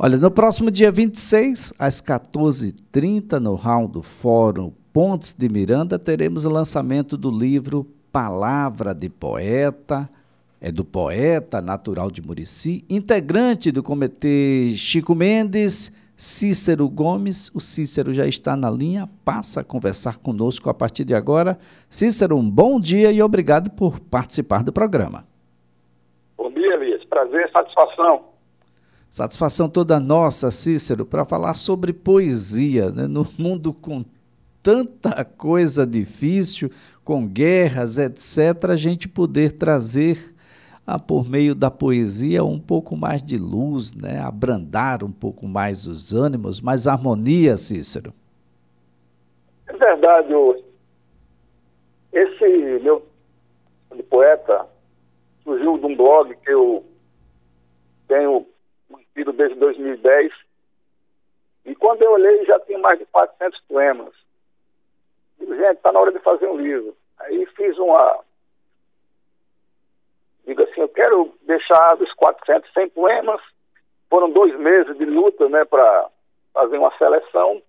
Olha, no próximo dia 26, às 14h30, no hall do Fórum Pontes de Miranda, teremos o lançamento do livro Palavra de Poeta, é do poeta natural de Murici, integrante do comitê Chico Mendes, Cícero Gomes. O Cícero já está na linha, passa a conversar conosco a partir de agora. Cícero, um bom dia e obrigado por participar do programa. Bom dia, Elias. Prazer, satisfação. Satisfação toda nossa, Cícero, para falar sobre poesia, né? no mundo com tanta coisa difícil, com guerras, etc., a gente poder trazer, ah, por meio da poesia, um pouco mais de luz, né? abrandar um pouco mais os ânimos, mais harmonia, Cícero. É verdade, esse meu poeta surgiu de um blog que eu tenho mantido desde 2010. E quando eu olhei, já tinha mais de 400 poemas. Digo, gente, está na hora de fazer um livro. Aí fiz uma. Digo assim, eu quero deixar dos 400 100 poemas. Foram dois meses de luta, né, para fazer uma seleção.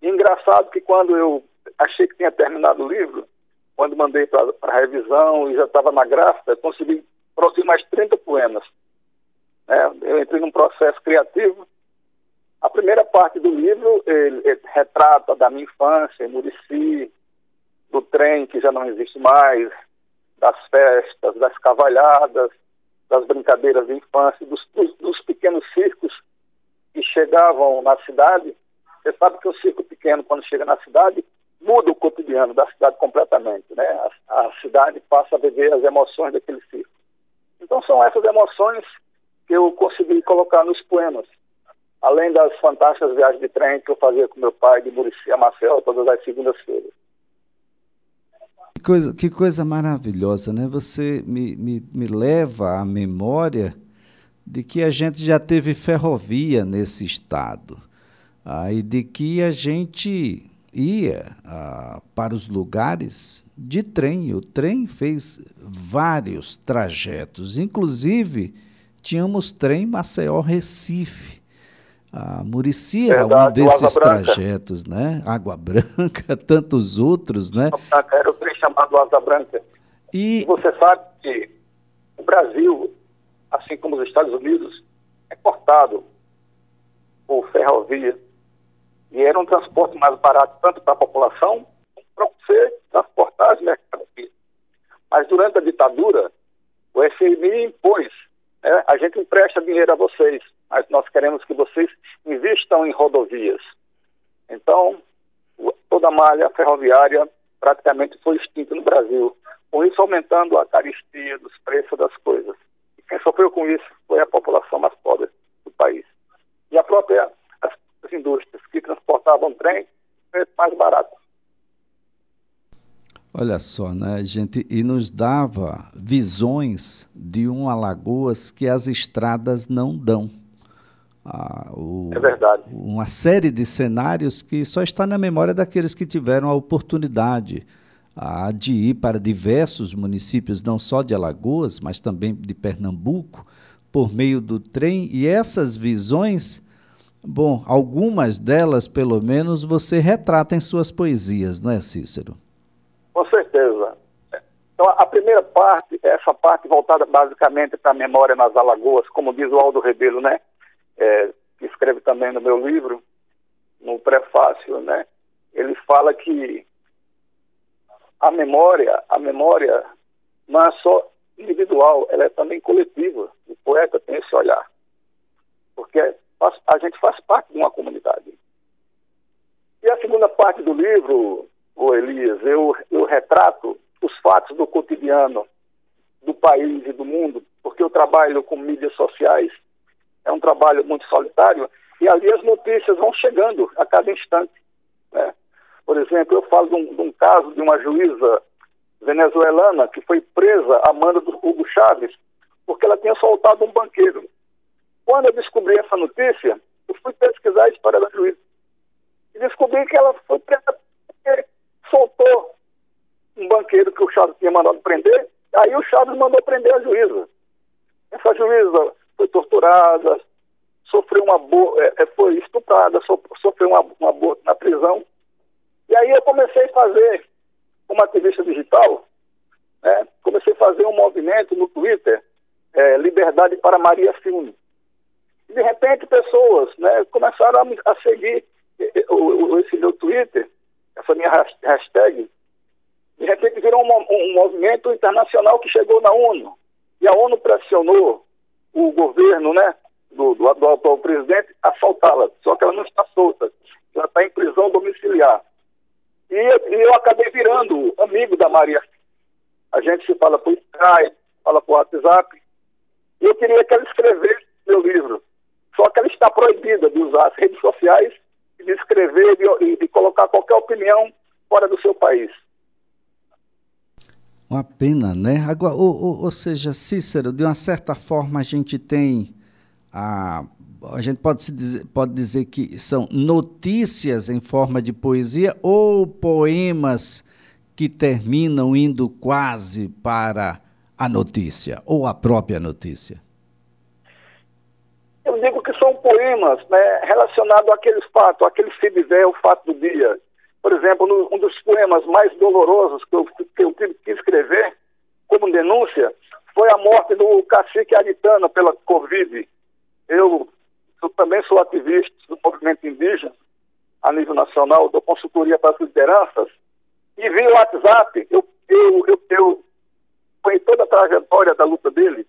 E engraçado que quando eu achei que tinha terminado o livro, quando mandei para a revisão e já estava na gráfica, consegui produzir mais 30 poemas. Né? Eu entrei num processo criativo. A primeira parte do livro ele, ele retrata da minha infância em Murici, do trem que já não existe mais, das festas, das cavalhadas, das brincadeiras de infância, dos, dos, dos pequenos circos que chegavam na cidade. Você sabe que o circo pequeno, quando chega na cidade, muda o cotidiano da cidade completamente, né? A, a, cidade passa a viver as emoções daquele circo. Então são essas emoções que eu consegui colocar nos poemas. Além das fantásticas viagens de trem que eu fazia com meu pai de Murici a Marcel todas as segundas-feiras. Que coisa, que coisa maravilhosa, né? Você me, me, me leva à memória de que a gente já teve ferrovia nesse estado ah, e de que a gente ia ah, para os lugares de trem. O trem fez vários trajetos, inclusive tínhamos trem Maceió-Recife. A Murici era Verdade, um desses trajetos, né? Água Branca, tantos outros, né? Era o trem chamado Asa Branca. E... Você sabe que o Brasil, assim como os Estados Unidos, é cortado por ferrovia. E era um transporte mais barato tanto para a população como para você transportar as mercadorias. Mas durante a ditadura, o FMI impôs é, a gente empresta dinheiro a vocês, mas nós queremos que vocês investam em rodovias. Então, toda a malha ferroviária praticamente foi extinta no Brasil, com isso aumentando a caristia dos preços das coisas. E quem sofreu com isso foi a população mais pobre do país. E a própria as, as indústrias que transportavam trem, preço mais barato. Olha só, né, gente, e nos dava visões de um Alagoas que as estradas não dão. Ah, o, é verdade. Uma série de cenários que só está na memória daqueles que tiveram a oportunidade ah, de ir para diversos municípios, não só de Alagoas, mas também de Pernambuco, por meio do trem. E essas visões, bom, algumas delas, pelo menos, você retrata em suas poesias, não é, Cícero? Com certeza. Então, a primeira parte, essa parte voltada basicamente para a memória nas Alagoas, como diz o Aldo Rebelo, né? É, que escreve também no meu livro, no prefácio, né? Ele fala que a memória, a memória não é só individual, ela é também coletiva. O poeta tem esse olhar. Porque a gente faz parte de uma comunidade. E a segunda parte do livro, o Elias, eu, eu retrato os fatos do cotidiano do país e do mundo, porque eu trabalho com mídias sociais, é um trabalho muito solitário, e ali as notícias vão chegando a cada instante. Né? Por exemplo, eu falo de um, de um caso de uma juíza venezuelana que foi presa a mando do Hugo Chávez porque ela tinha soltado um banqueiro. Quando eu descobri essa notícia, eu fui pesquisar a história da juíza e descobri que ela foi presa porque soltou um banqueiro que o Chaves tinha mandado prender, aí o Chaves mandou prender a juíza. Essa juíza foi torturada, sofreu um abuso acabou, é, é foi estuprada, sofreu um, um aborto na prisão. E aí eu comecei a fazer, como ativista digital, né, comecei a fazer um movimento no Twitter, é, Liberdade para Maria Filme. De repente, pessoas né, começaram a, a seguir esse meu Twitter, essa minha hashtag, de repente virou um, um, movimento internacional que chegou na ONU. E a ONU pressionou o governo né, do, do, do atual presidente a soltá-la. Só que ela não está solta. Ela está em prisão domiciliar. E, e, eu acabei virando amigo da Maria. A gente se fala por Skype, fala por WhatsApp. E eu queria que ela escrevesse meu livro. Só que ela está proibida de usar as redes sociais, de escrever e de colocar qualquer opinião fora do seu país. Uma pena, né? Agora, ou, ou, ou, seja, Cícero, de uma certa forma a gente tem a a gente pode, se dizer, pode dizer que são notícias em forma de poesia ou poemas que terminam indo quase para a notícia ou a própria notícia? Eu digo que são poemas né, relacionados àqueles fatos, àquele se o fato do dia. Por exemplo, um dos poemas mais dolorosos que eu, que eu tive que escrever, como denúncia, foi a morte do cacique Aritana pela Covid. Eu, eu também sou ativista do movimento indígena a nível nacional, dou consultoria para as lideranças, e vi o WhatsApp, eu, eu, eu, eu toda a trajetória da luta dele,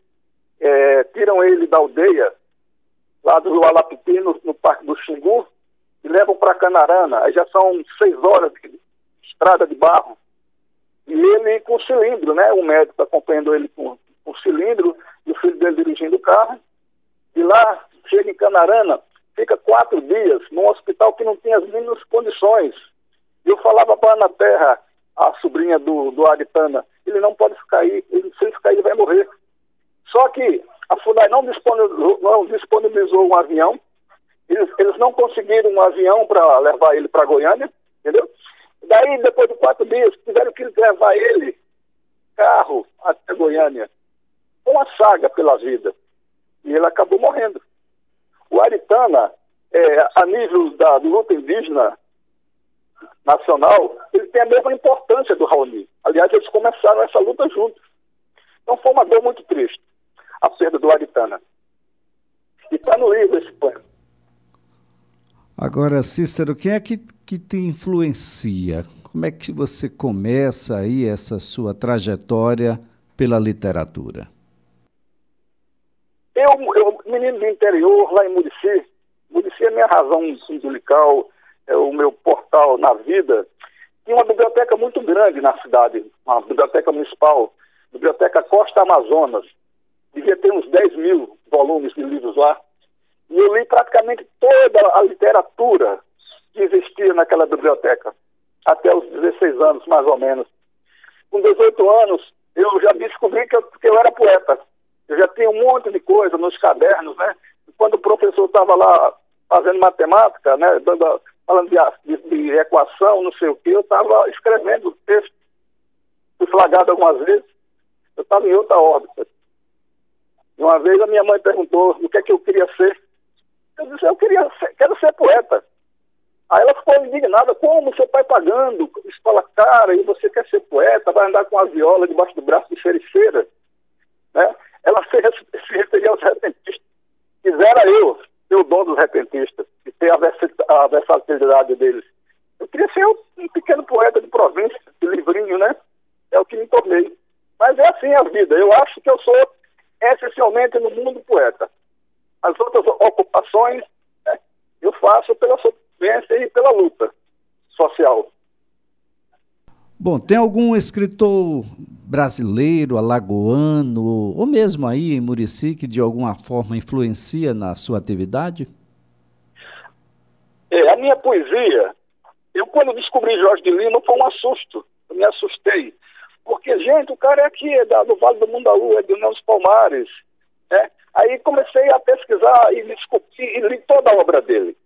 é, tiram ele da aldeia, lá do Alapiti, no, no Parque do Xingu, e levam para Canarana. Aí já são seis horas de estrada de barro. E ele com cilindro, né? O médico acompanhando ele com, com cilindro e o filho dele dirigindo o carro. E lá, chega em Canarana, fica quatro dias num hospital que não tinha as mínimas condições. Eu falava para Ana Terra, a sobrinha do, do Aritana, ele não pode ficar aí, ele, se ele ficar aí, ele vai morrer. Só que a FUNAI não disponibilizou, não disponibilizou um avião eles, eles não conseguiram um avião para levar ele para Goiânia, entendeu? Daí, depois de quatro dias, tiveram que levar ele, carro, até Goiânia. Uma saga pela vida. E ele acabou morrendo. O Aritana, é, a nível da luta indígena nacional, ele tem a mesma importância do Raoni. Aliás, eles começaram essa luta juntos. Então foi uma dor muito triste, a perda do Aritana. E está no livro esse poema. Agora, Cícero, quem é que, que te influencia? Como é que você começa aí essa sua trajetória pela literatura? Eu, eu menino do interior, lá em Murici, Murici é minha razão umbilical, é o meu portal na vida. Tinha uma biblioteca muito grande na cidade, uma biblioteca municipal, biblioteca Costa Amazonas. Devia ter uns 10 mil volumes de livros lá. E eu li praticamente toda a literatura que existia naquela biblioteca, até os 16 anos, mais ou menos. Com 18 anos, eu já descobri que eu, que eu era poeta. Eu já tinha um monte de coisa nos cadernos, né? Quando o professor estava lá fazendo matemática, né, dando, falando de, de, de, equação, não sei o quê, eu estava escrevendo texto. Fui flagrado algumas vezes. Eu estava em outra órbita. Uma vez a minha mãe perguntou o que é que eu queria ser. Eu disse, eu queria ser, quero ser poeta. Aí ela ficou indignada, como seu pai pagando, escola cara, e você quer ser poeta, vai andar com a viola debaixo do braço de feira Né? Ela se, se referia aos repentistas. Quisera eu ser o dono dos repentistas e ter a, a versatilidade deles. Eu queria ser um pequeno poeta de província, de livrinho, né? É o que me tornei. Mas é assim a vida. Eu acho que eu sou essencialmente no mundo poeta. As outras ocupações né, eu faço pela sobrevivência e pela luta social. Bom, tem algum escritor brasileiro, alagoano, ou mesmo aí em Murici, que de alguma forma influencia na sua atividade? É, a minha poesia, eu quando descobri Jorge de Lima foi um assusto, eu me assustei. Porque, gente, o cara é aqui, é da, do Vale do Mundaú, é de dos Palmares, né? Aí comecei a pesquisar e e li toda a obra dele.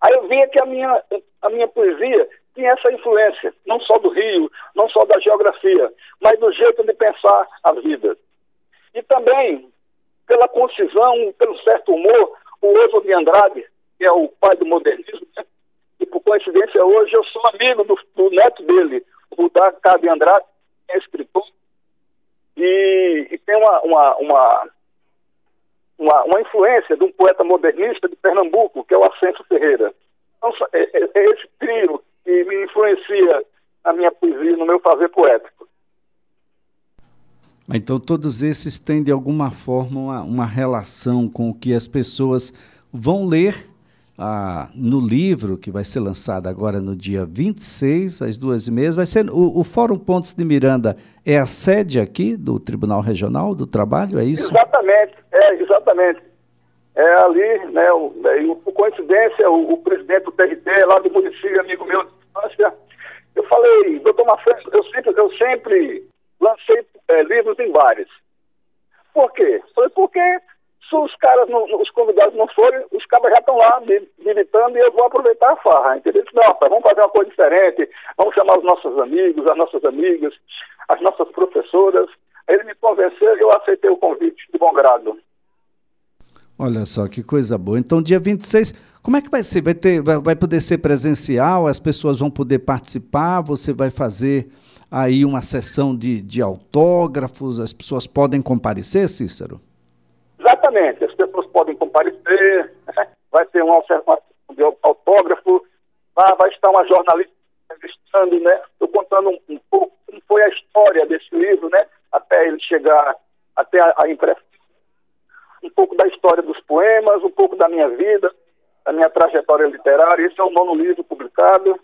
Aí eu via que a minha, a minha poesia tinha essa influência, não só do Rio, não só da geografia, mas do jeito de pensar a vida. E também pela concisão, pelo certo humor, o Oswald de Andrade, que é o pai do modernismo, né? e por coincidência hoje eu sou amigo do, do neto dele, o Davi de Andrade, que é escritor, e, e tem uma, uma, uma, uma, uma influência de um poeta modernista de Pernambuco, que é o Ascenso Ferreira. Então, é, é, é esse trio que me influencia na minha poesia, no meu fazer poético. Então, todos esses têm, de alguma forma, uma, uma relação com o que as pessoas vão ler ah, no livro, que vai ser lançado agora no dia 26, às duas e meia. Vai ser, o, o Fórum Pontes de Miranda é a sede aqui do Tribunal Regional do Trabalho, é isso? Exatamente, é, exatamente. É ali, né, o, por coincidência, o, o presidente do TRT, lá do município, amigo meu de infância, eu falei, doutor Marcelo, eu sempre, eu sempre lancei é, livros em bares. Por quê? Foi porque se os caras, não, os convidados não forem, os caras já estão lá militando e eu vou aproveitar a farra, entendeu? Não, rapaz, vamos fazer uma coisa diferente, vamos chamar os nossos amigos, as nossas amigas, as nossas professoras. Ele me convenceu e eu aceitei o convite de bom grado. Olha só que coisa boa. Então, dia 26, como é que vai ser? Vai, ter, vai, vai poder ser presencial? As pessoas vão poder participar? Você vai fazer aí uma sessão de, de autógrafos, as pessoas podem comparecer, Cícero? Exatamente, as pessoas podem comparecer, né? vai ter uma sessão de autógrafo, vai, vai estar uma jornalista entrevistando, né? Estou contando um, um, pouco como foi a história desse livro, né? Até ele chegar até a, a impressão. Um pouco da história dos poemas, um pouco da minha vida, da minha trajetória literária. Esse é o nono livro publicado.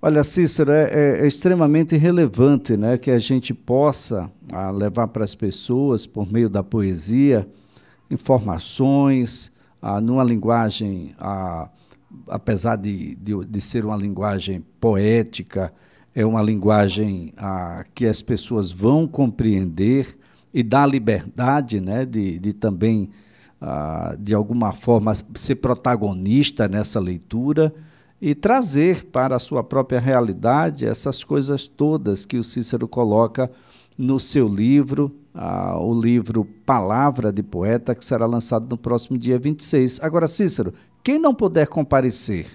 Olha, Cícero, é, é, é, extremamente relevante né, que a gente possa a, ah, levar para as pessoas, por meio da poesia, informações, a, ah, numa linguagem, a, ah, apesar de, de, de, ser uma linguagem poética, é uma linguagem que as pessoas vão compreender e dá liberdade né, de, de também, de alguma forma, ser protagonista nessa leitura e trazer para a sua própria realidade essas coisas todas que o Cícero coloca no seu livro, ah, o livro Palavra de Poeta, que será lançado no próximo dia 26. Agora, Cícero, quem não puder comparecer,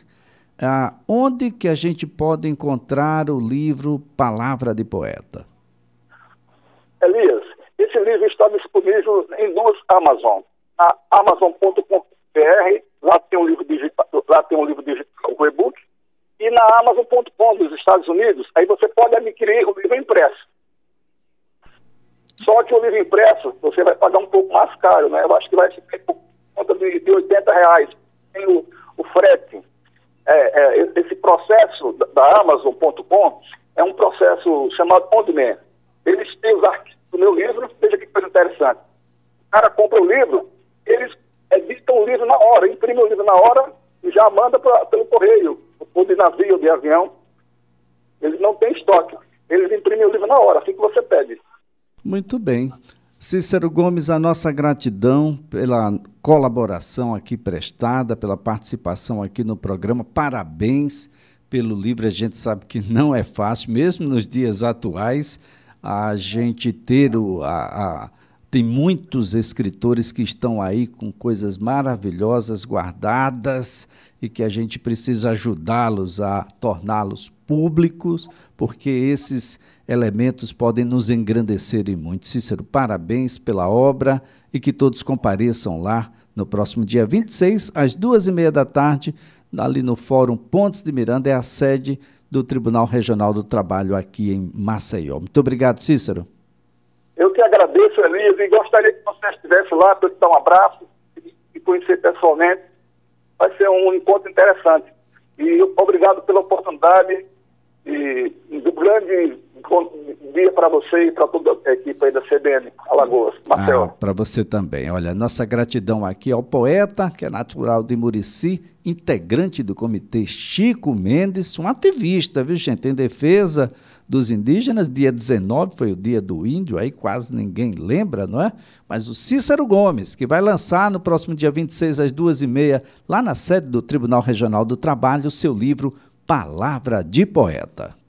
ah, onde que a gente pode encontrar o livro Palavra de Poeta? Elias, esse livro está disponível em duas Amazon. Amazon.com.br, lá tem um livro digital, lá tem um livro digital o e-book, e na Amazon.com dos Estados Unidos, aí você pode adquirir o livro impresso. Só que o livro impresso, você vai pagar um pouco mais caro, né? Eu acho que vai ser por conta de, de 80 reais. Tem o, o frete. É, é, esse processo da Amazon.com é um processo chamado On Demand. Eles têm os arquivos do meu livro, veja que coisa interessante. O cara compra o livro, eles editam o livro na hora, imprimem o livro na hora e já manda pra, pelo correio, ou de navio, de avião. Eles não têm estoque. Eles imprimem o livro na hora, assim que você pede. Muito bem. Cícero Gomes, a nossa gratidão pela colaboração aqui prestada, pela participação aqui no programa. Parabéns pelo livro. A gente sabe que não é fácil, mesmo nos dias atuais, a gente ter o, a, a tem muitos escritores que estão aí com coisas maravilhosas guardadas e que a gente precisa ajudá-los a torná-los públicos, porque esses elementos podem nos engrandecer e muito. Cícero, parabéns pela obra e que todos compareçam lá no próximo dia 26, às duas e meia da tarde, ali no Fórum Pontes de Miranda, é a sede do Tribunal Regional do Trabalho aqui em Maceió. Muito obrigado, Cícero. Agradeço, Elias, e gostaria que você estivesse lá para te dar um abraço e conhecer pessoalmente. Vai ser um encontro interessante. E obrigado pela oportunidade e um grande dia para você e para toda a equipe aí da CBN Alagoas. Marcelo. Ah, para você também. Olha, nossa gratidão aqui ao poeta, que é natural de Murici, integrante do comitê Chico Mendes, um ativista, viu, gente, em defesa dos indígenas. Dia 19 foi o dia do índio, aí quase ninguém lembra, não é? Mas o Cícero Gomes, que vai lançar no próximo dia 26 às duas e meia, lá na sede do Tribunal Regional do Trabalho, o seu livro Palavra de Poeta.